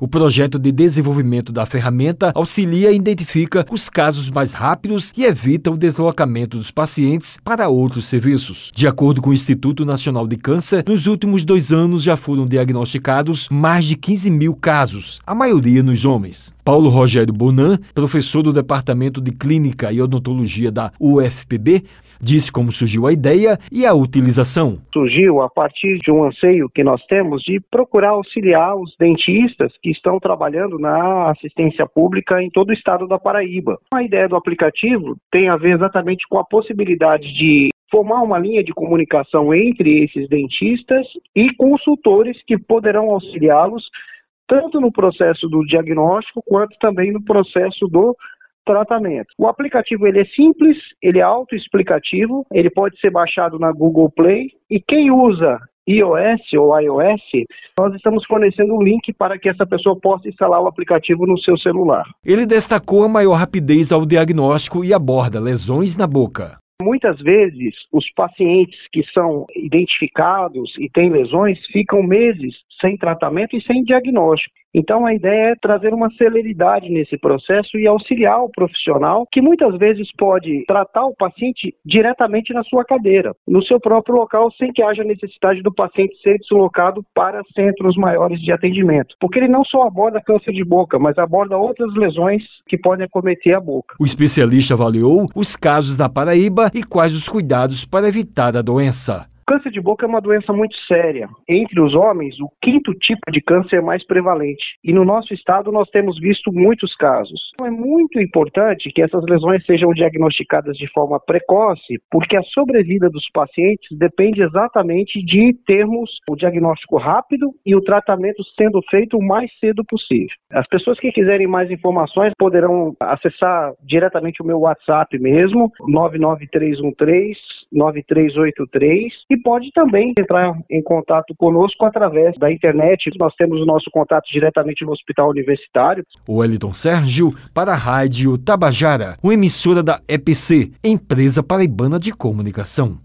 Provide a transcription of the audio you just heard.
O projeto de desenvolvimento da ferramenta auxilia e identifica os casos mais rápidos e evita o deslocamento dos pacientes para outros serviços. De acordo com o Instituto Nacional de Câncer, nos últimos dois anos já foram diagnosticados mais de 15 mil casos, a maioria nos homens. Paulo Rogério Bonan, professor do Departamento de Clínica e Odontologia da UFPB, disse como surgiu a ideia e a utilização. Surgiu a partir de um anseio que nós temos de procurar auxiliar os dentistas que estão trabalhando na assistência pública em todo o estado da Paraíba. A ideia do aplicativo tem a ver exatamente com a possibilidade de formar uma linha de comunicação entre esses dentistas e consultores que poderão auxiliá-los tanto no processo do diagnóstico quanto também no processo do tratamento. O aplicativo ele é simples, ele é autoexplicativo, ele pode ser baixado na Google Play e quem usa iOS ou iOS, nós estamos fornecendo um link para que essa pessoa possa instalar o aplicativo no seu celular. Ele destacou a maior rapidez ao diagnóstico e aborda lesões na boca. Muitas vezes, os pacientes que são identificados e têm lesões ficam meses sem tratamento e sem diagnóstico. Então, a ideia é trazer uma celeridade nesse processo e auxiliar o profissional, que muitas vezes pode tratar o paciente diretamente na sua cadeira, no seu próprio local, sem que haja necessidade do paciente ser deslocado para centros maiores de atendimento. Porque ele não só aborda câncer de boca, mas aborda outras lesões que podem acometer a boca. O especialista avaliou os casos da Paraíba e quais os cuidados para evitar a doença. Câncer de boca é uma doença muito séria. Entre os homens, o quinto tipo de câncer é mais prevalente. E no nosso estado, nós temos visto muitos casos. Então, é muito importante que essas lesões sejam diagnosticadas de forma precoce, porque a sobrevida dos pacientes depende exatamente de termos o diagnóstico rápido e o tratamento sendo feito o mais cedo possível. As pessoas que quiserem mais informações poderão acessar diretamente o meu WhatsApp mesmo, 99313 9383 e pode também entrar em contato conosco através da internet. Nós temos o nosso contato diretamente no Hospital Universitário. O Wellington Sérgio para a Rádio Tabajara, uma emissora da EPC, Empresa Paraibana de Comunicação.